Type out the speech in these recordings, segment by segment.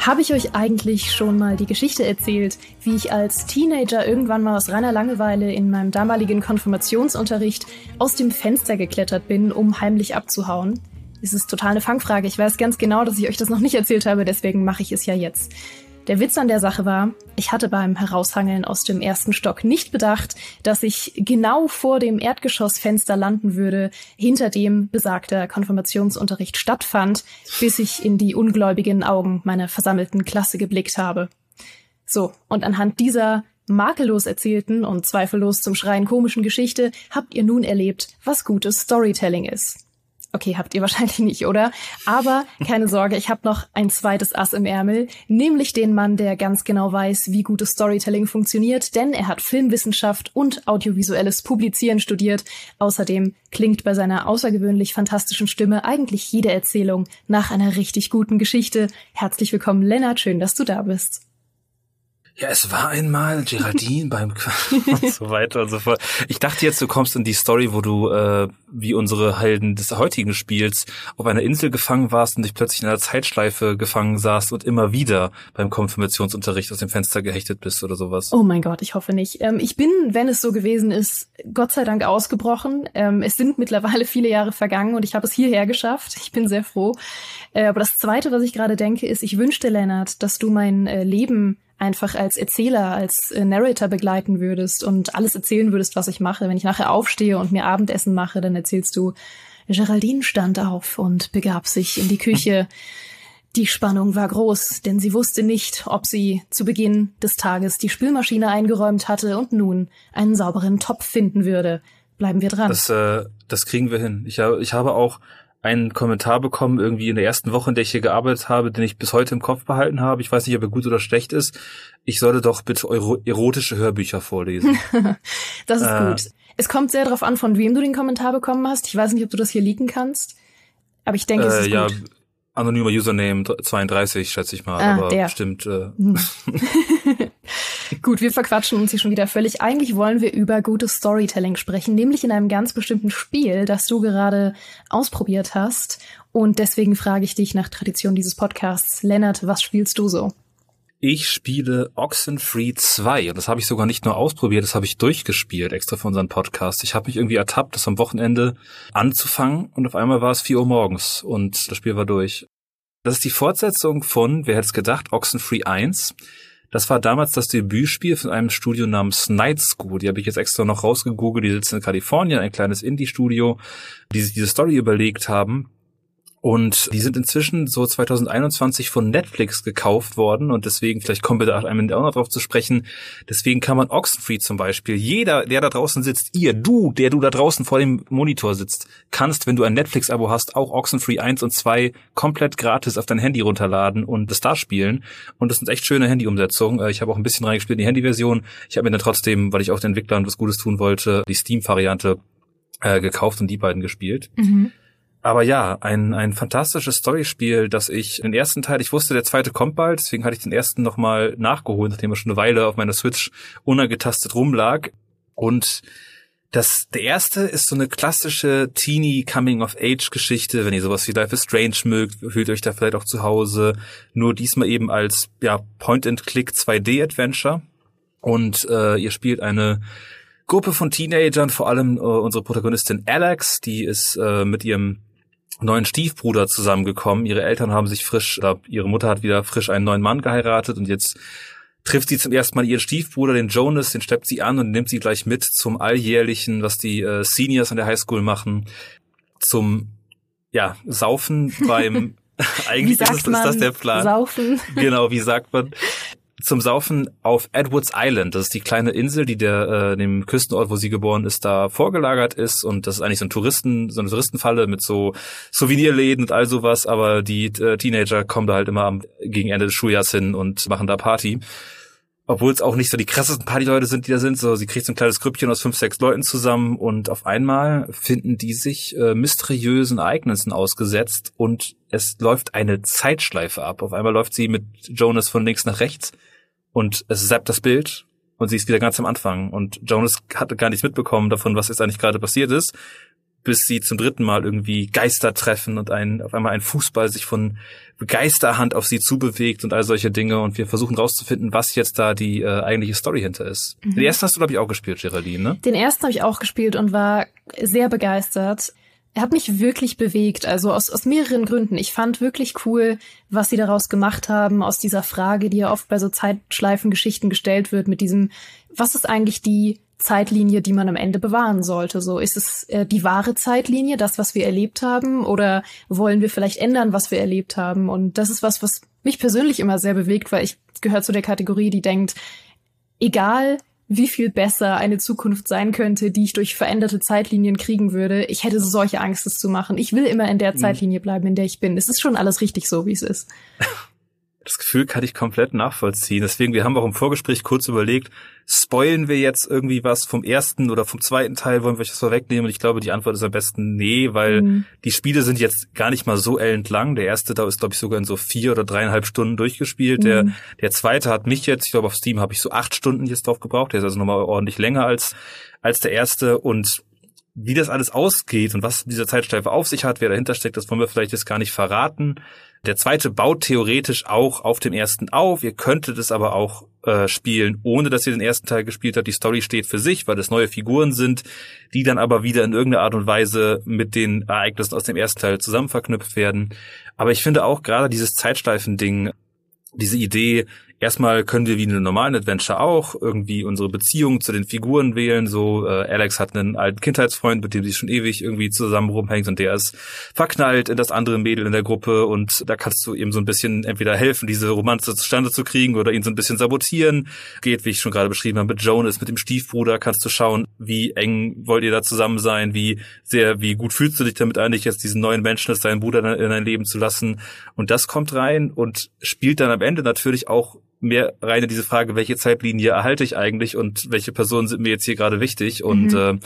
Habe ich euch eigentlich schon mal die Geschichte erzählt, wie ich als Teenager irgendwann mal aus reiner Langeweile in meinem damaligen Konfirmationsunterricht aus dem Fenster geklettert bin, um heimlich abzuhauen? Es ist total eine Fangfrage. Ich weiß ganz genau, dass ich euch das noch nicht erzählt habe, deswegen mache ich es ja jetzt. Der Witz an der Sache war, ich hatte beim Heraushangeln aus dem ersten Stock nicht bedacht, dass ich genau vor dem Erdgeschossfenster landen würde, hinter dem besagter Konfirmationsunterricht stattfand, bis ich in die ungläubigen Augen meiner versammelten Klasse geblickt habe. So, und anhand dieser makellos erzählten und zweifellos zum Schreien komischen Geschichte habt ihr nun erlebt, was gutes Storytelling ist. Okay, habt ihr wahrscheinlich nicht, oder? Aber keine Sorge, ich habe noch ein zweites Ass im Ärmel, nämlich den Mann, der ganz genau weiß, wie gutes Storytelling funktioniert, denn er hat Filmwissenschaft und audiovisuelles Publizieren studiert. Außerdem klingt bei seiner außergewöhnlich fantastischen Stimme eigentlich jede Erzählung nach einer richtig guten Geschichte. Herzlich willkommen, Lennart, schön, dass du da bist. Ja, es war einmal Geraldine beim und so weiter und so fort. Ich dachte jetzt, du kommst in die Story, wo du äh, wie unsere Helden des heutigen Spiels auf einer Insel gefangen warst und dich plötzlich in einer Zeitschleife gefangen saßt und immer wieder beim Konfirmationsunterricht aus dem Fenster gehechtet bist oder sowas. Oh mein Gott, ich hoffe nicht. Ähm, ich bin, wenn es so gewesen ist, Gott sei Dank ausgebrochen. Ähm, es sind mittlerweile viele Jahre vergangen und ich habe es hierher geschafft. Ich bin sehr froh. Äh, aber das Zweite, was ich gerade denke, ist, ich wünschte, Lennart, dass du mein äh, Leben einfach als Erzähler, als äh, Narrator begleiten würdest und alles erzählen würdest, was ich mache. Wenn ich nachher aufstehe und mir Abendessen mache, dann erzählst du, Geraldine stand auf und begab sich in die Küche. Die Spannung war groß, denn sie wusste nicht, ob sie zu Beginn des Tages die Spülmaschine eingeräumt hatte und nun einen sauberen Topf finden würde. Bleiben wir dran. Das, äh, das kriegen wir hin. Ich, ich habe auch einen Kommentar bekommen, irgendwie in der ersten Woche, in der ich hier gearbeitet habe, den ich bis heute im Kopf behalten habe. Ich weiß nicht, ob er gut oder schlecht ist. Ich sollte doch bitte erotische Hörbücher vorlesen. das ist äh, gut. Es kommt sehr darauf an, von wem du den Kommentar bekommen hast. Ich weiß nicht, ob du das hier leaken kannst. Aber ich denke, äh, es ist ja, gut. Anonymer Username 32, schätze ich mal. Ah, aber der. stimmt. Äh. Hm. Gut, wir verquatschen uns hier schon wieder völlig. Eigentlich wollen wir über gutes Storytelling sprechen, nämlich in einem ganz bestimmten Spiel, das du gerade ausprobiert hast. Und deswegen frage ich dich nach Tradition dieses Podcasts, Lennart, was spielst du so? Ich spiele Oxenfree 2 und das habe ich sogar nicht nur ausprobiert, das habe ich durchgespielt, extra für unseren Podcast. Ich habe mich irgendwie ertappt, das am Wochenende anzufangen und auf einmal war es 4 Uhr morgens und das Spiel war durch. Das ist die Fortsetzung von, wer hätte es gedacht, Oxenfree 1. Das war damals das Debütspiel von einem Studio namens Night School. Die habe ich jetzt extra noch rausgegoogelt. Die sitzen in Kalifornien, ein kleines Indie-Studio, die sich diese Story überlegt haben und die sind inzwischen so 2021 von Netflix gekauft worden und deswegen, vielleicht kommen wir da einmal auch noch drauf zu sprechen, deswegen kann man Oxenfree zum Beispiel, jeder, der da draußen sitzt, ihr, du, der du da draußen vor dem Monitor sitzt, kannst, wenn du ein Netflix-Abo hast, auch Oxenfree 1 und 2 komplett gratis auf dein Handy runterladen und das da spielen. Und das sind echt schöne Handy-Umsetzungen. Äh, ich habe auch ein bisschen reingespielt in die Handy-Version. Ich habe mir dann trotzdem, weil ich auch den Entwicklern was Gutes tun wollte, die Steam-Variante äh, gekauft und die beiden gespielt. Mhm. Aber ja, ein, ein fantastisches Storyspiel, das ich den ersten Teil, ich wusste, der zweite kommt bald, deswegen hatte ich den ersten nochmal nachgeholt, nachdem er schon eine Weile auf meiner Switch unangetastet rumlag. Und das, der erste ist so eine klassische Teenie Coming of Age Geschichte. Wenn ihr sowas wie Life is Strange mögt, fühlt euch da vielleicht auch zu Hause. Nur diesmal eben als, ja, Point-and-Click 2D Adventure. Und äh, ihr spielt eine Gruppe von Teenagern, vor allem äh, unsere Protagonistin Alex, die ist äh, mit ihrem neuen Stiefbruder zusammengekommen. Ihre Eltern haben sich frisch, oder ihre Mutter hat wieder frisch einen neuen Mann geheiratet und jetzt trifft sie zum ersten Mal ihren Stiefbruder, den Jonas, den steppt sie an und nimmt sie gleich mit zum alljährlichen, was die äh, Seniors an der Highschool machen, zum ja, Saufen beim eigentlich ist, ist das der Plan. Saufen. Genau, wie sagt man? zum Saufen auf Edwards Island. Das ist die kleine Insel, die der äh, dem Küstenort, wo sie geboren ist, da vorgelagert ist. Und das ist eigentlich so ein Touristen, so eine Touristenfalle mit so Souvenirläden und all sowas. Aber die äh, Teenager kommen da halt immer am, gegen Ende des Schuljahrs hin und machen da Party. Obwohl es auch nicht so die krassesten Partyleute sind, die da sind. So, sie kriegt so ein kleines Grüppchen aus fünf, sechs Leuten zusammen und auf einmal finden die sich äh, mysteriösen Ereignissen ausgesetzt und es läuft eine Zeitschleife ab. Auf einmal läuft sie mit Jonas von links nach rechts und es zappt das Bild und sie ist wieder ganz am Anfang und Jonas hatte gar nichts mitbekommen davon, was jetzt eigentlich gerade passiert ist. bis sie zum dritten Mal irgendwie Geister treffen und ein, auf einmal ein Fußball sich von Geisterhand auf sie zubewegt und all solche Dinge und wir versuchen rauszufinden, was jetzt da die äh, eigentliche Story hinter ist. Mhm. Den ersten hast du, glaube ich, auch gespielt, Geraldine, ne? Den ersten habe ich auch gespielt und war sehr begeistert. Er hat mich wirklich bewegt, also aus, aus mehreren Gründen. Ich fand wirklich cool, was sie daraus gemacht haben, aus dieser Frage, die ja oft bei so Zeitschleifengeschichten gestellt wird, mit diesem, was ist eigentlich die Zeitlinie, die man am Ende bewahren sollte. So ist es äh, die wahre Zeitlinie, das, was wir erlebt haben, oder wollen wir vielleicht ändern, was wir erlebt haben? Und das ist was, was mich persönlich immer sehr bewegt, weil ich gehöre zu der Kategorie, die denkt, egal wie viel besser eine Zukunft sein könnte, die ich durch veränderte Zeitlinien kriegen würde, ich hätte solche Angst, es zu machen. Ich will immer in der mhm. Zeitlinie bleiben, in der ich bin. Es ist schon alles richtig so, wie es ist. Das Gefühl kann ich komplett nachvollziehen. Deswegen, wir haben auch im Vorgespräch kurz überlegt, spoilen wir jetzt irgendwie was vom ersten oder vom zweiten Teil, wollen wir was vorwegnehmen? Und ich glaube, die Antwort ist am besten nee, weil mhm. die Spiele sind jetzt gar nicht mal so ellenlang. Der erste da ist, glaube ich, sogar in so vier oder dreieinhalb Stunden durchgespielt. Mhm. Der, der zweite hat mich jetzt, ich glaube, auf Steam habe ich so acht Stunden jetzt drauf gebraucht. Der ist also nochmal ordentlich länger als, als der erste und wie das alles ausgeht und was dieser Zeitstreife auf sich hat, wer dahinter steckt, das wollen wir vielleicht jetzt gar nicht verraten. Der zweite baut theoretisch auch auf dem ersten auf. Ihr könntet es aber auch äh, spielen, ohne dass ihr den ersten Teil gespielt habt. Die Story steht für sich, weil es neue Figuren sind, die dann aber wieder in irgendeiner Art und Weise mit den Ereignissen aus dem ersten Teil zusammen verknüpft werden. Aber ich finde auch gerade dieses Zeitschleifen-Ding, diese Idee, erstmal können wir wie in einem normalen Adventure auch irgendwie unsere Beziehung zu den Figuren wählen. So, äh, Alex hat einen alten Kindheitsfreund, mit dem sie schon ewig irgendwie zusammen rumhängt und der ist verknallt in das andere Mädel in der Gruppe und da kannst du ihm so ein bisschen entweder helfen, diese Romanze zustande zu kriegen oder ihn so ein bisschen sabotieren. Geht, wie ich schon gerade beschrieben habe, mit Jonas, mit dem Stiefbruder kannst du schauen, wie eng wollt ihr da zusammen sein, wie sehr, wie gut fühlst du dich damit eigentlich, jetzt diesen neuen Menschen als deinen Bruder in dein Leben zu lassen. Und das kommt rein und spielt dann am Ende natürlich auch mehr rein in diese Frage, welche Zeitlinie erhalte ich eigentlich und welche Personen sind mir jetzt hier gerade wichtig. Und mhm. äh,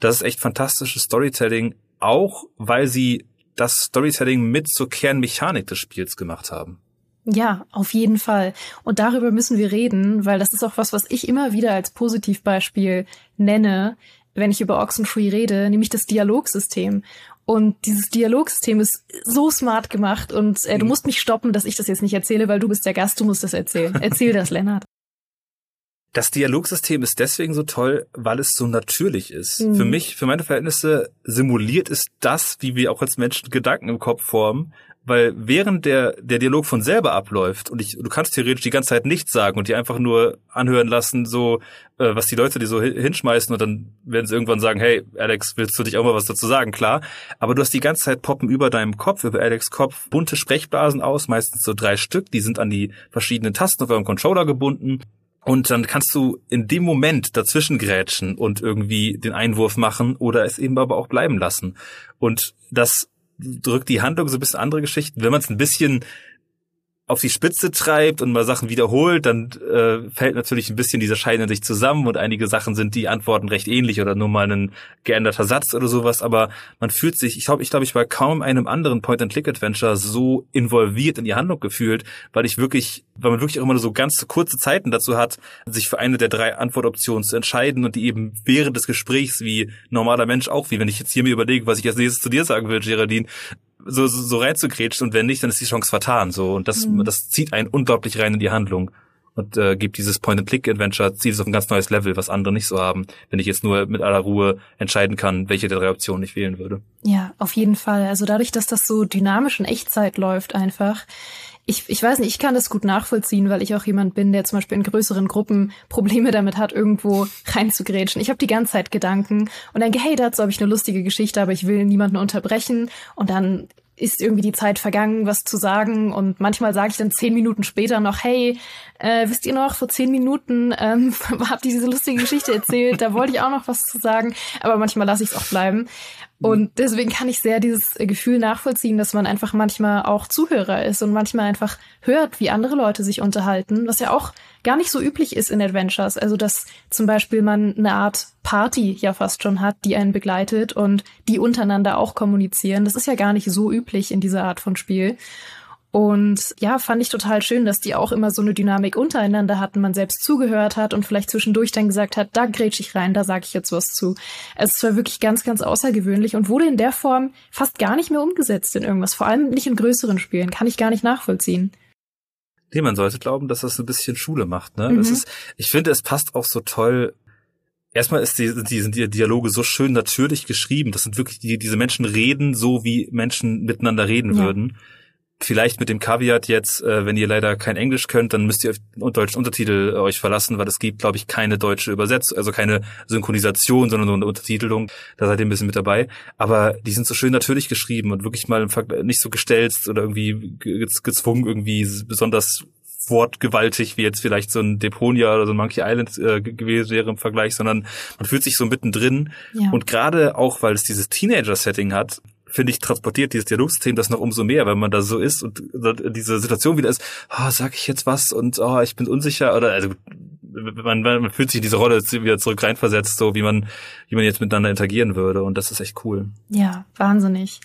das ist echt fantastisches Storytelling, auch weil sie das Storytelling mit zur Kernmechanik des Spiels gemacht haben. Ja, auf jeden Fall. Und darüber müssen wir reden, weil das ist auch was, was ich immer wieder als Positivbeispiel nenne, wenn ich über Oxenfree rede, nämlich das Dialogsystem. Und dieses Dialogsystem ist so smart gemacht und äh, du mhm. musst mich stoppen, dass ich das jetzt nicht erzähle, weil du bist der Gast, du musst das erzählen. Erzähl das, Lennart. Das Dialogsystem ist deswegen so toll, weil es so natürlich ist. Mhm. Für mich, für meine Verhältnisse simuliert es das, wie wir auch als Menschen Gedanken im Kopf formen, weil während der, der Dialog von selber abläuft und ich, du kannst theoretisch die ganze Zeit nichts sagen und die einfach nur anhören lassen, so, äh, was die Leute dir so hinschmeißen und dann werden sie irgendwann sagen, hey, Alex, willst du dich auch mal was dazu sagen? Klar. Aber du hast die ganze Zeit poppen über deinem Kopf, über Alex Kopf, bunte Sprechblasen aus, meistens so drei Stück, die sind an die verschiedenen Tasten auf eurem Controller gebunden. Und dann kannst du in dem Moment dazwischen grätschen und irgendwie den Einwurf machen oder es eben aber auch bleiben lassen. Und das drückt die Handlung so ein bisschen andere Geschichten. Wenn man es ein bisschen auf die Spitze treibt und mal Sachen wiederholt, dann äh, fällt natürlich ein bisschen diese Scheine sich zusammen und einige Sachen sind die Antworten recht ähnlich oder nur mal ein geänderter Satz oder sowas, aber man fühlt sich, ich glaube, ich glaube, ich war kaum einem anderen Point-and-Click-Adventure so involviert in die Handlung gefühlt, weil ich wirklich, weil man wirklich auch immer so ganz kurze Zeiten dazu hat, sich für eine der drei Antwortoptionen zu entscheiden und die eben während des Gesprächs wie normaler Mensch auch, wie wenn ich jetzt hier mir überlege, was ich als nächstes zu dir sagen will, Geraldine, so, so, so reinzugrätschen und wenn nicht, dann ist die Chance vertan. So und das, mhm. das zieht einen unglaublich rein in die Handlung und äh, gibt dieses Point-and-Click-Adventure, zieht es auf ein ganz neues Level, was andere nicht so haben, wenn ich jetzt nur mit aller Ruhe entscheiden kann, welche der drei Optionen ich wählen würde. Ja, auf jeden Fall. Also dadurch, dass das so dynamisch in Echtzeit läuft einfach, ich, ich weiß nicht, ich kann das gut nachvollziehen, weil ich auch jemand bin, der zum Beispiel in größeren Gruppen Probleme damit hat, irgendwo reinzugrätschen. Ich habe die ganze Zeit Gedanken und denke, hey, dazu habe ich eine lustige Geschichte, aber ich will niemanden unterbrechen. Und dann ist irgendwie die Zeit vergangen, was zu sagen. Und manchmal sage ich dann zehn Minuten später noch, hey, äh, wisst ihr noch, vor zehn Minuten ähm, habt ihr diese lustige Geschichte erzählt, da wollte ich auch noch was zu sagen. Aber manchmal lasse ich es auch bleiben. Und deswegen kann ich sehr dieses Gefühl nachvollziehen, dass man einfach manchmal auch Zuhörer ist und manchmal einfach hört, wie andere Leute sich unterhalten, was ja auch gar nicht so üblich ist in Adventures. Also, dass zum Beispiel man eine Art Party ja fast schon hat, die einen begleitet und die untereinander auch kommunizieren. Das ist ja gar nicht so üblich in dieser Art von Spiel. Und ja, fand ich total schön, dass die auch immer so eine Dynamik untereinander hatten, man selbst zugehört hat und vielleicht zwischendurch dann gesagt hat, da grätsch ich rein, da sage ich jetzt was zu. Also es war wirklich ganz, ganz außergewöhnlich und wurde in der Form fast gar nicht mehr umgesetzt in irgendwas, vor allem nicht in größeren Spielen, kann ich gar nicht nachvollziehen. Nee, man sollte glauben, dass das ein bisschen Schule macht. Ne? Mhm. Das ist, ich finde, es passt auch so toll erstmal ist die, die, sind die Dialoge so schön natürlich geschrieben. Das sind wirklich, die, diese Menschen reden so, wie Menschen miteinander reden ja. würden. Vielleicht mit dem Kaviat jetzt, äh, wenn ihr leider kein Englisch könnt, dann müsst ihr auf deutschen Untertitel äh, euch verlassen, weil es gibt, glaube ich, keine deutsche Übersetzung, also keine Synchronisation, sondern nur eine Untertitelung. Da seid ihr ein bisschen mit dabei. Aber die sind so schön natürlich geschrieben und wirklich mal nicht so gestelzt oder irgendwie gezwungen, irgendwie besonders wortgewaltig, wie jetzt vielleicht so ein Deponia oder so ein Monkey Island äh, gewesen wäre im Vergleich, sondern man fühlt sich so mittendrin. Ja. Und gerade auch, weil es dieses Teenager-Setting hat, finde ich, transportiert dieses Dialogsystem das noch umso mehr, wenn man da so ist und diese Situation wieder ist, oh, sag ich jetzt was und oh, ich bin unsicher oder also man, man fühlt sich in diese Rolle wieder zurück reinversetzt, so wie man, wie man jetzt miteinander interagieren würde und das ist echt cool. Ja, wahnsinnig.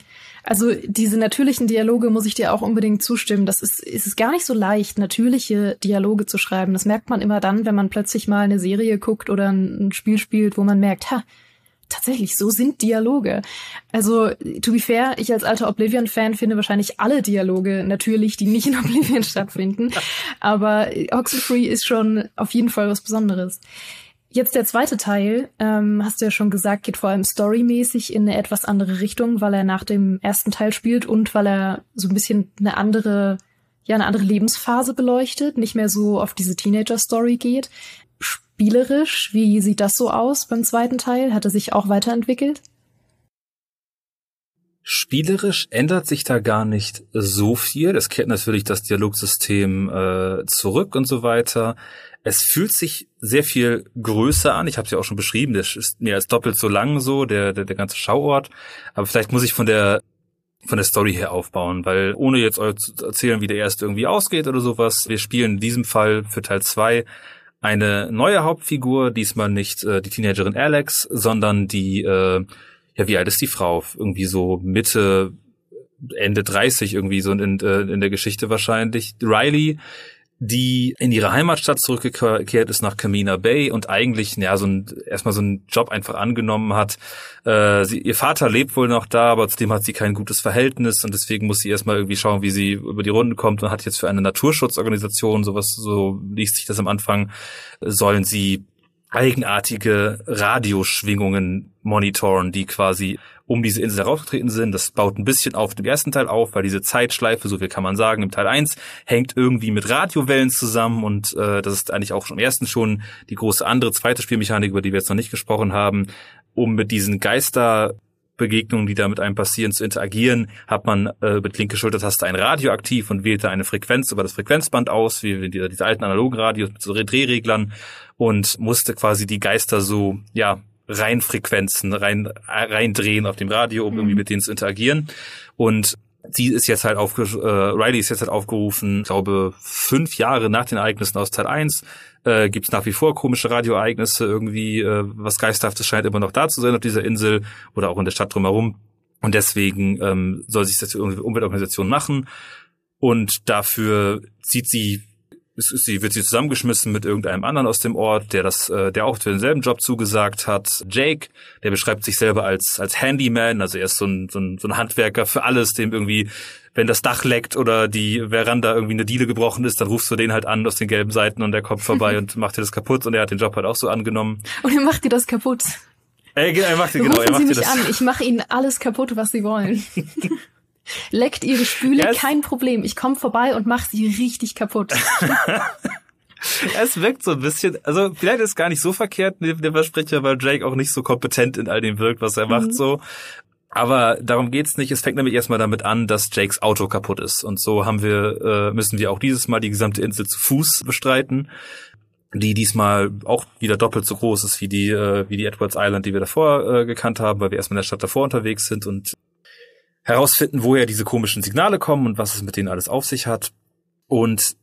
Also diese natürlichen Dialoge muss ich dir auch unbedingt zustimmen. Das ist, ist es gar nicht so leicht, natürliche Dialoge zu schreiben. Das merkt man immer dann, wenn man plötzlich mal eine Serie guckt oder ein, Spiel spielt, wo man merkt, ha, tatsächlich, so sind Dialoge. Also, to be fair, ich als alter Oblivion-Fan finde wahrscheinlich alle Dialoge natürlich, die nicht in Oblivion stattfinden. Aber Oxenfree ist schon auf jeden Fall was Besonderes. Jetzt der zweite Teil, ähm, hast du ja schon gesagt, geht vor allem storymäßig in eine etwas andere Richtung, weil er nach dem ersten Teil spielt und weil er so ein bisschen eine andere, ja, eine andere Lebensphase beleuchtet, nicht mehr so auf diese Teenager-Story geht. Spielerisch, wie sieht das so aus beim zweiten Teil? Hat er sich auch weiterentwickelt? Spielerisch ändert sich da gar nicht so viel. Es kehrt natürlich das Dialogsystem äh, zurück und so weiter. Es fühlt sich sehr viel größer an. Ich habe es ja auch schon beschrieben, das ist mehr als doppelt so lang so, der, der, der ganze Schauort. Aber vielleicht muss ich von der von der Story her aufbauen, weil ohne jetzt euch zu erzählen, wie der erste irgendwie ausgeht oder sowas, wir spielen in diesem Fall für Teil zwei eine neue Hauptfigur, diesmal nicht äh, die Teenagerin Alex, sondern die, äh, ja, wie alt ist die Frau? Irgendwie so Mitte, Ende 30 irgendwie so in, äh, in der Geschichte wahrscheinlich. Riley, die in ihre Heimatstadt zurückgekehrt ist nach Camina Bay und eigentlich ja so ein erstmal so einen Job einfach angenommen hat. Äh, sie, ihr Vater lebt wohl noch da, aber zudem hat sie kein gutes Verhältnis und deswegen muss sie erstmal irgendwie schauen, wie sie über die Runden kommt und hat jetzt für eine Naturschutzorganisation sowas so liest sich das am Anfang sollen sie eigenartige Radioschwingungen monitoren, die quasi um diese Insel herausgetreten sind. Das baut ein bisschen auf dem ersten Teil auf, weil diese Zeitschleife, so viel kann man sagen, im Teil 1 hängt irgendwie mit Radiowellen zusammen und äh, das ist eigentlich auch im ersten schon die große andere zweite Spielmechanik, über die wir jetzt noch nicht gesprochen haben, um mit diesen Geister Begegnungen, die da mit einem passieren, zu interagieren, hat man äh, mit linke Schultertaste ein Radio aktiv und wählt da eine Frequenz über das Frequenzband aus, wie diese, diese alten analogen Radios mit so Drehreglern und musste quasi die Geister so, ja, rein Frequenzen rein reindrehen auf dem Radio, um mhm. irgendwie mit denen zu interagieren. Und sie ist jetzt halt aufge äh, Riley ist jetzt halt aufgerufen, glaube fünf Jahre nach den Ereignissen aus Teil 1 äh, gibt es nach wie vor komische Radioereignisse irgendwie, äh, was Geisterhaftes scheint immer noch da zu sein auf dieser Insel oder auch in der Stadt drumherum. Und deswegen ähm, soll sich das die Umweltorganisation machen. Und dafür zieht sie ist, ist sie, wird sie zusammengeschmissen mit irgendeinem anderen aus dem Ort, der das, äh, der auch für denselben Job zugesagt hat. Jake, der beschreibt sich selber als als Handyman, also er ist so ein, so ein, so ein Handwerker für alles, dem irgendwie, wenn das Dach leckt oder die Veranda irgendwie eine Diele gebrochen ist, dann rufst du den halt an aus den gelben Seiten und der kommt vorbei und macht dir das kaputt und er hat den Job halt auch so angenommen. Und er macht dir das kaputt. Er, er macht dir genau, Rufen er macht Sie mich das. an, ich mache Ihnen alles kaputt, was Sie wollen. Leckt ihre Spüle, yes. kein Problem. Ich komme vorbei und mache sie richtig kaputt. es wirkt so ein bisschen, also vielleicht ist es gar nicht so verkehrt neben dem Versprecher, weil Jake auch nicht so kompetent in all dem wirkt, was er mhm. macht so. Aber darum geht's nicht. Es fängt nämlich erstmal damit an, dass Jakes Auto kaputt ist. Und so haben wir, äh, müssen wir auch dieses Mal die gesamte Insel zu Fuß bestreiten die diesmal auch wieder doppelt so groß ist wie die äh, wie die Edwards Island, die wir davor äh, gekannt haben, weil wir erstmal in der Stadt davor unterwegs sind und herausfinden, woher diese komischen Signale kommen und was es mit denen alles auf sich hat. Und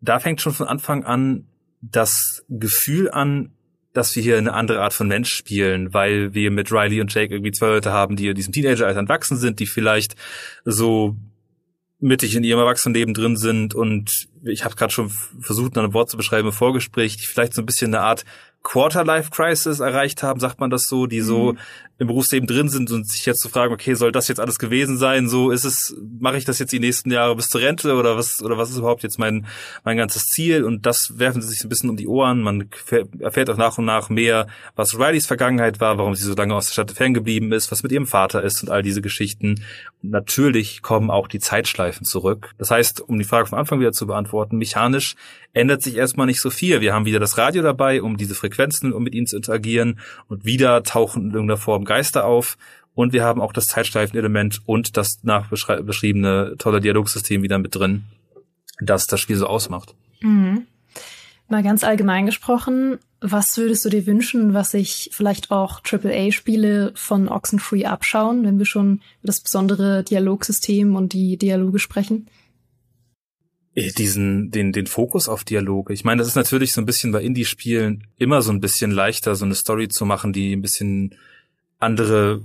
da fängt schon von Anfang an das Gefühl an, dass wir hier eine andere Art von Mensch spielen, weil wir mit Riley und Jake irgendwie zwei Leute haben, die in diesem Teenager-Alter entwachsen sind, die vielleicht so mittig in ihrem Erwachsenenleben drin sind und ich habe gerade schon versucht, ein Wort zu beschreiben im Vorgespräch, die vielleicht so ein bisschen eine Art Quarter-Life-Crisis erreicht haben, sagt man das so, die so mhm im Berufsleben drin sind und sich jetzt zu fragen, okay, soll das jetzt alles gewesen sein? So ist es, mache ich das jetzt die nächsten Jahre bis zur Rente oder was oder was ist überhaupt jetzt mein mein ganzes Ziel? Und das werfen sie sich ein bisschen um die Ohren. Man erfährt auch nach und nach mehr, was Rileys Vergangenheit war, warum sie so lange aus der Stadt ferngeblieben ist, was mit ihrem Vater ist und all diese Geschichten. Und natürlich kommen auch die Zeitschleifen zurück. Das heißt, um die Frage vom Anfang wieder zu beantworten, mechanisch ändert sich erstmal nicht so viel. Wir haben wieder das Radio dabei, um diese Frequenzen, um mit ihnen zu interagieren und wieder tauchen in irgendeiner Form Geister auf und wir haben auch das Zeitschleifenelement und das nachbeschriebene tolle Dialogsystem wieder mit drin, das das Spiel so ausmacht. Mhm. Mal ganz allgemein gesprochen, was würdest du dir wünschen, was sich vielleicht auch AAA-Spiele von Oxenfree abschauen, wenn wir schon über das besondere Dialogsystem und die Dialoge sprechen? Äh, diesen, den, den Fokus auf Dialoge. Ich meine, das ist natürlich so ein bisschen bei Indie-Spielen immer so ein bisschen leichter, so eine Story zu machen, die ein bisschen andere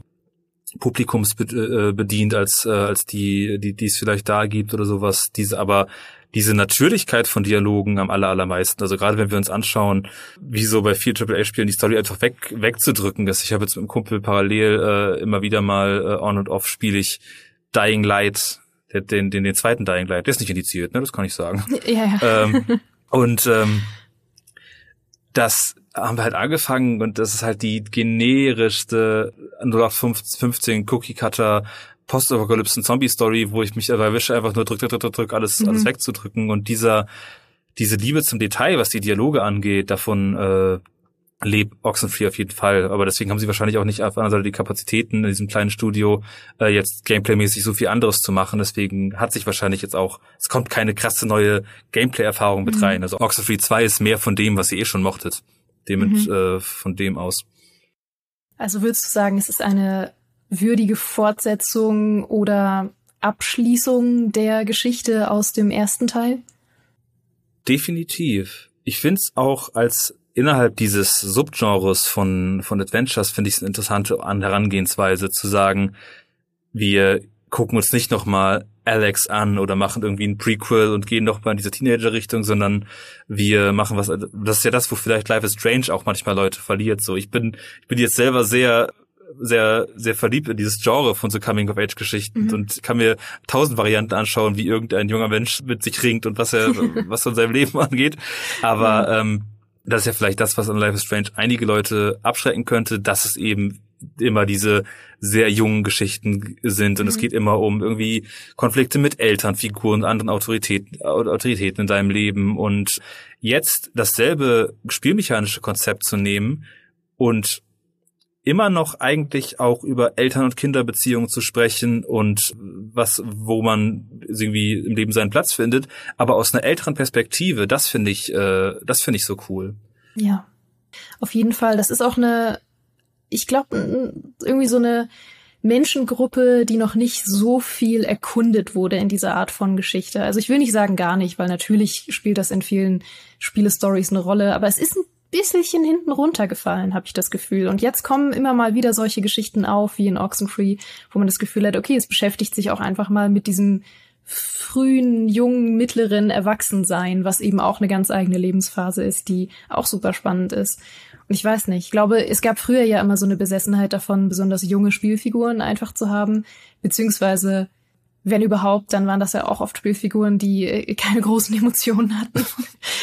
Publikums äh, bedient als äh, als die die die es vielleicht da gibt oder sowas diese aber diese Natürlichkeit von Dialogen am aller, allermeisten. Also gerade wenn wir uns anschauen, wie so bei vielen AAA-Spielen die Story einfach weg, wegzudrücken ist. Ich habe jetzt mit einem Kumpel parallel äh, immer wieder mal äh, on und off spiele ich Dying Light, den, den, den, den zweiten Dying Light. Der ist nicht indiziert, ne? Das kann ich sagen. Ja, ja. Ähm, und ähm, das haben wir halt angefangen und das ist halt die generischste 0815 Cookie Cutter Postapokalypsen Zombie Story, wo ich mich dabei wische, einfach nur drück, drück, drück, drück, alles, mhm. alles wegzudrücken und dieser, diese Liebe zum Detail, was die Dialoge angeht, davon, äh, lebt Oxenfree auf jeden Fall. Aber deswegen haben sie wahrscheinlich auch nicht auf einer Seite die Kapazitäten in diesem kleinen Studio, äh, jetzt Gameplay-mäßig so viel anderes zu machen. Deswegen hat sich wahrscheinlich jetzt auch, es kommt keine krasse neue Gameplay-Erfahrung mit mhm. rein. Also Oxenfree 2 ist mehr von dem, was ihr eh schon mochtet. Dem mhm. äh, von dem aus. Also würdest du sagen, es ist eine würdige Fortsetzung oder Abschließung der Geschichte aus dem ersten Teil? Definitiv. Ich finde es auch als innerhalb dieses Subgenres von, von Adventures finde ich es eine interessante Herangehensweise zu sagen, wir gucken uns nicht nochmal Alex an oder machen irgendwie ein Prequel und gehen noch mal in diese Teenager-Richtung, sondern wir machen was, das ist ja das, wo vielleicht Life is Strange auch manchmal Leute verliert, so. Ich bin, ich bin jetzt selber sehr, sehr, sehr verliebt in dieses Genre von so Coming-of-Age-Geschichten mhm. und kann mir tausend Varianten anschauen, wie irgendein junger Mensch mit sich ringt und was er, was von seinem Leben angeht. Aber, mhm. ähm, das ist ja vielleicht das, was an Life is Strange einige Leute abschrecken könnte, dass es eben immer diese sehr jungen Geschichten sind und mhm. es geht immer um irgendwie Konflikte mit Elternfiguren, anderen Autoritäten, Autoritäten in deinem Leben und jetzt dasselbe spielmechanische Konzept zu nehmen und immer noch eigentlich auch über Eltern- und Kinderbeziehungen zu sprechen und was, wo man irgendwie im Leben seinen Platz findet, aber aus einer älteren Perspektive, das finde ich, äh, das finde ich so cool. Ja, auf jeden Fall. Das ist auch eine ich glaube, irgendwie so eine Menschengruppe, die noch nicht so viel erkundet wurde in dieser Art von Geschichte. Also ich will nicht sagen gar nicht, weil natürlich spielt das in vielen Spielestories eine Rolle, aber es ist ein bisschen hinten runtergefallen, habe ich das Gefühl. Und jetzt kommen immer mal wieder solche Geschichten auf, wie in Oxenfree, wo man das Gefühl hat, okay, es beschäftigt sich auch einfach mal mit diesem frühen, jungen, mittleren Erwachsensein, was eben auch eine ganz eigene Lebensphase ist, die auch super spannend ist. Und ich weiß nicht, ich glaube, es gab früher ja immer so eine Besessenheit davon, besonders junge Spielfiguren einfach zu haben, beziehungsweise wenn überhaupt, dann waren das ja auch oft Spielfiguren, die äh, keine großen Emotionen hatten.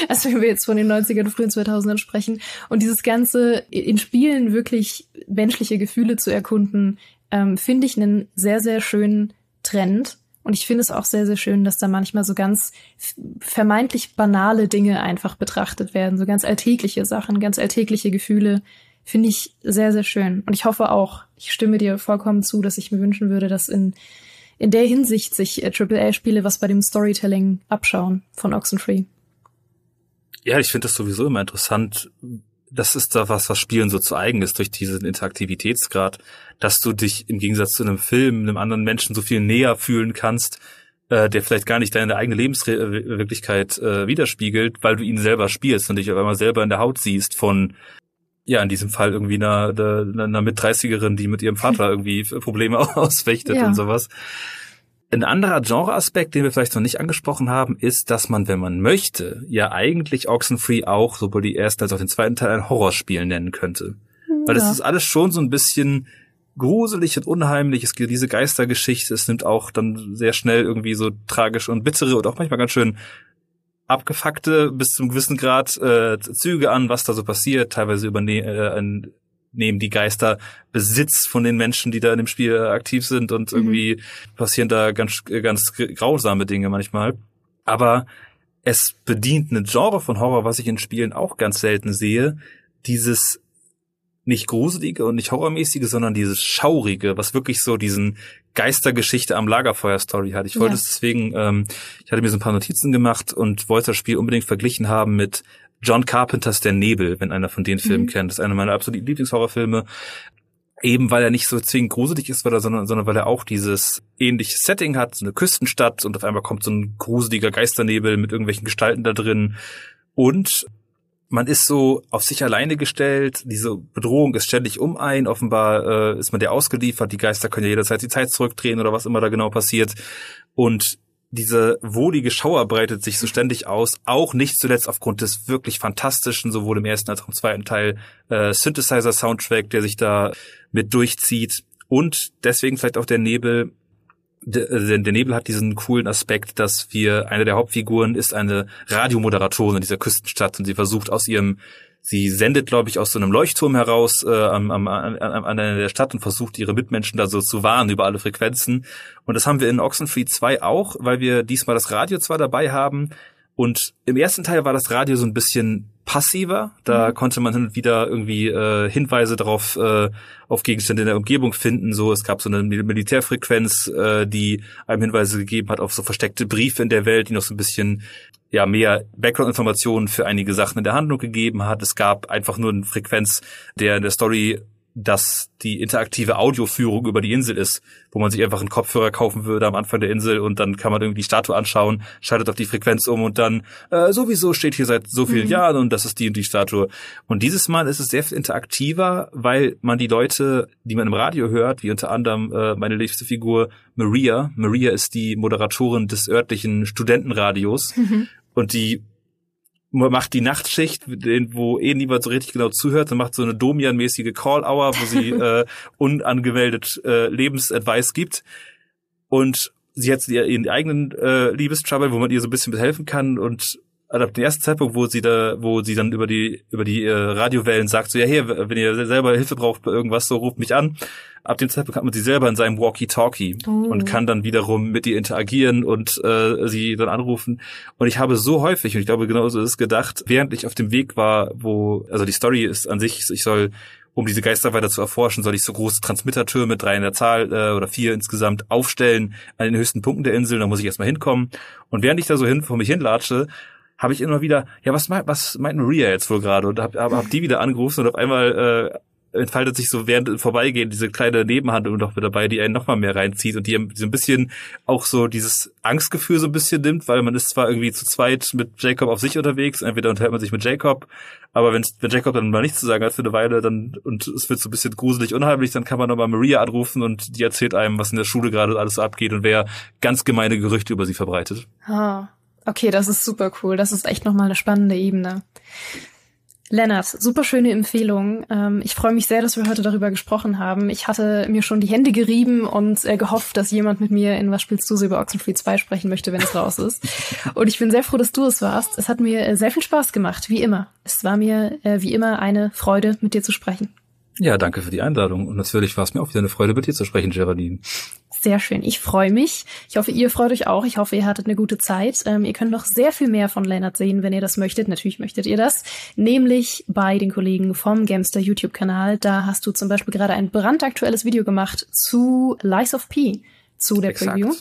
also wenn wir jetzt von den 90ern und frühen 2000ern sprechen. Und dieses Ganze in Spielen wirklich menschliche Gefühle zu erkunden, ähm, finde ich einen sehr, sehr schönen Trend. Und ich finde es auch sehr, sehr schön, dass da manchmal so ganz vermeintlich banale Dinge einfach betrachtet werden, so ganz alltägliche Sachen, ganz alltägliche Gefühle. Finde ich sehr, sehr schön. Und ich hoffe auch, ich stimme dir vollkommen zu, dass ich mir wünschen würde, dass in, in der Hinsicht sich äh, AAA-Spiele was bei dem Storytelling abschauen von Oxenfree. Ja, ich finde das sowieso immer interessant, das ist da was, was Spielen so zu eigen ist durch diesen Interaktivitätsgrad, dass du dich im Gegensatz zu einem Film, einem anderen Menschen so viel näher fühlen kannst, äh, der vielleicht gar nicht deine eigene Lebenswirklichkeit äh, widerspiegelt, weil du ihn selber spielst und dich auf einmal selber in der Haut siehst von ja, in diesem Fall irgendwie einer, einer, einer Mit-30erin, die mit ihrem Vater irgendwie Probleme ausfechtet ja. und sowas. Ein anderer Genreaspekt, den wir vielleicht noch nicht angesprochen haben, ist, dass man, wenn man möchte, ja eigentlich Oxenfree auch sowohl die erste als auch den zweiten Teil ein Horrorspiel nennen könnte. Ja. Weil das ist alles schon so ein bisschen gruselig und unheimlich. Es gibt diese Geistergeschichte. Es nimmt auch dann sehr schnell irgendwie so tragische und bittere und auch manchmal ganz schön abgefuckte bis zum gewissen Grad äh, Züge an, was da so passiert. Teilweise übernehmen äh, nehmen die Geister Besitz von den Menschen, die da in dem Spiel aktiv sind und mhm. irgendwie passieren da ganz ganz grausame Dinge manchmal. Aber es bedient eine Genre von Horror, was ich in Spielen auch ganz selten sehe. Dieses nicht gruselige und nicht horrormäßige, sondern dieses schaurige, was wirklich so diesen Geistergeschichte am Lagerfeuer-Story hat. Ich wollte ja. es deswegen, ähm, ich hatte mir so ein paar Notizen gemacht und wollte das Spiel unbedingt verglichen haben mit John Carpenters Der Nebel, wenn einer von den Filmen mhm. kennt. Das ist einer meiner absoluten Lieblingshorrorfilme. Eben weil er nicht so zwingend gruselig ist, weil er, sondern, sondern weil er auch dieses ähnliche Setting hat, so eine Küstenstadt und auf einmal kommt so ein gruseliger Geisternebel mit irgendwelchen Gestalten da drin. Und man ist so auf sich alleine gestellt, diese Bedrohung ist ständig um ein, offenbar äh, ist man der ausgeliefert, die Geister können ja jederzeit die Zeit zurückdrehen oder was immer da genau passiert. Und diese wohlige Schauer breitet sich so ständig aus, auch nicht zuletzt aufgrund des wirklich fantastischen, sowohl im ersten als auch im zweiten Teil, äh, Synthesizer-Soundtrack, der sich da mit durchzieht. Und deswegen vielleicht auch der Nebel, der, der Nebel hat diesen coolen Aspekt, dass wir, eine der Hauptfiguren ist eine Radiomoderatorin in dieser Küstenstadt und sie versucht aus ihrem Sie sendet, glaube ich, aus so einem Leuchtturm heraus äh, am, am, an, an einer der Stadt und versucht, ihre Mitmenschen da so zu warnen über alle Frequenzen. Und das haben wir in Oxenfree 2 auch, weil wir diesmal das Radio zwar dabei haben. Und im ersten Teil war das Radio so ein bisschen passiver. Da mhm. konnte man hin und wieder irgendwie äh, Hinweise darauf äh, auf Gegenstände in der Umgebung finden. So, es gab so eine Militärfrequenz, äh, die einem Hinweise gegeben hat auf so versteckte Briefe in der Welt, die noch so ein bisschen ja mehr Background-Informationen für einige Sachen in der Handlung gegeben hat. Es gab einfach nur eine Frequenz, der in der Story dass die interaktive Audioführung über die Insel ist, wo man sich einfach einen Kopfhörer kaufen würde am Anfang der Insel und dann kann man irgendwie die Statue anschauen, schaltet auf die Frequenz um und dann äh, sowieso steht hier seit so vielen mhm. Jahren und das ist die und die Statue. Und dieses Mal ist es sehr viel interaktiver, weil man die Leute, die man im Radio hört, wie unter anderem äh, meine liebste Figur Maria, Maria ist die Moderatorin des örtlichen Studentenradios mhm. und die macht die Nachtschicht, wo eh niemand so richtig genau zuhört, dann macht so eine Domian-mäßige Call-Hour, wo sie äh, unangemeldet äh, Lebensadvice gibt. Und sie hat ihren eigenen äh, Liebestrouble, wo man ihr so ein bisschen helfen kann und ab dem ersten Zeitpunkt, wo sie da, wo sie dann über die über die äh, Radiowellen sagt, so ja hier, wenn ihr selber Hilfe braucht bei irgendwas, so ruft mich an. Ab dem Zeitpunkt hat man sie selber in seinem Walkie-Talkie oh. und kann dann wiederum mit ihr interagieren und äh, sie dann anrufen. Und ich habe so häufig, und ich glaube genauso ist es gedacht, während ich auf dem Weg war, wo, also die Story ist an sich, ich soll um diese Geister weiter zu erforschen, soll ich so große Transmittertürme, drei in der Zahl äh, oder vier insgesamt, aufstellen an den höchsten Punkten der Insel. Da muss ich erstmal hinkommen. Und während ich da so hin vor mich hinlatsche, habe ich immer wieder, ja, was meint, was meint Maria jetzt wohl gerade? Und hab, hab, hab die wieder angerufen und auf einmal äh, entfaltet sich so während Vorbeigehen diese kleine Nebenhandlung noch mit dabei, die einen noch mal mehr reinzieht und die so ein bisschen auch so dieses Angstgefühl so ein bisschen nimmt, weil man ist zwar irgendwie zu zweit mit Jacob auf sich unterwegs, entweder unterhält man sich mit Jacob, aber wenn, wenn Jacob dann mal nichts zu sagen hat für eine Weile, dann und es wird so ein bisschen gruselig, unheimlich, dann kann man nochmal Maria anrufen und die erzählt einem, was in der Schule gerade alles abgeht und wer ganz gemeine Gerüchte über sie verbreitet. Ah. Okay, das ist super cool. Das ist echt nochmal eine spannende Ebene. Lennart, super schöne Empfehlung. Ähm, ich freue mich sehr, dass wir heute darüber gesprochen haben. Ich hatte mir schon die Hände gerieben und äh, gehofft, dass jemand mit mir in Was spielst du so über Oxenfree 2 sprechen möchte, wenn es raus ist. Und ich bin sehr froh, dass du es warst. Es hat mir äh, sehr viel Spaß gemacht, wie immer. Es war mir äh, wie immer eine Freude, mit dir zu sprechen. Ja, danke für die Einladung. Und natürlich war es mir auch wieder eine Freude, mit dir zu sprechen, Geraldine. Sehr schön. Ich freue mich. Ich hoffe, ihr freut euch auch. Ich hoffe, ihr hattet eine gute Zeit. Ähm, ihr könnt noch sehr viel mehr von Leonard sehen, wenn ihr das möchtet. Natürlich möchtet ihr das. Nämlich bei den Kollegen vom Gamster YouTube-Kanal. Da hast du zum Beispiel gerade ein brandaktuelles Video gemacht zu Lies of P, zu der Exakt. Preview.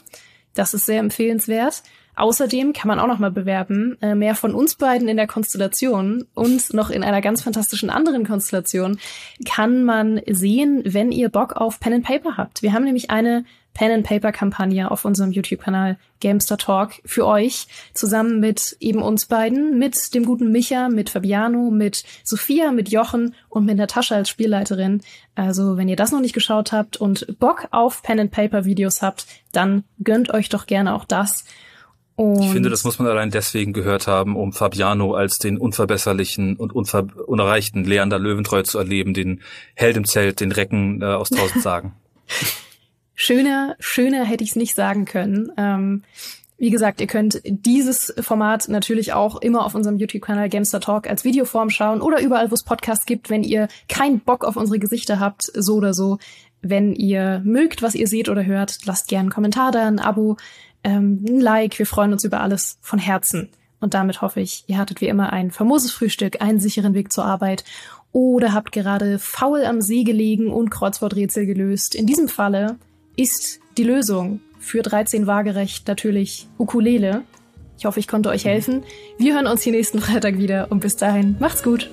Das ist sehr empfehlenswert. Außerdem kann man auch noch mal bewerben, äh, mehr von uns beiden in der Konstellation und noch in einer ganz fantastischen anderen Konstellation kann man sehen, wenn ihr Bock auf Pen and Paper habt. Wir haben nämlich eine Pen and Paper Kampagne auf unserem YouTube-Kanal Gamester Talk für euch zusammen mit eben uns beiden, mit dem guten Micha, mit Fabiano, mit Sophia, mit Jochen und mit Natascha als Spielleiterin. Also, wenn ihr das noch nicht geschaut habt und Bock auf Pen and Paper Videos habt, dann gönnt euch doch gerne auch das. Und ich finde, das muss man allein deswegen gehört haben, um Fabiano als den unverbesserlichen und unver unerreichten Leander Löwentreu zu erleben, den Held im Zelt, den Recken äh, aus tausend Sagen. schöner, schöner hätte ich es nicht sagen können. Ähm, wie gesagt, ihr könnt dieses Format natürlich auch immer auf unserem YouTube-Kanal Gamester Talk als Videoform schauen oder überall, wo es Podcasts gibt, wenn ihr keinen Bock auf unsere Gesichter habt, so oder so. Wenn ihr mögt, was ihr seht oder hört, lasst gerne einen Kommentar da, ein Abo, ähm, ein Like. Wir freuen uns über alles von Herzen. Und damit hoffe ich, ihr hattet wie immer ein famoses Frühstück, einen sicheren Weg zur Arbeit oder habt gerade faul am See gelegen und Kreuzworträtsel gelöst. In diesem Falle ist die Lösung für 13 waagerecht natürlich Ukulele. Ich hoffe, ich konnte euch helfen. Wir hören uns hier nächsten Freitag wieder und bis dahin macht's gut.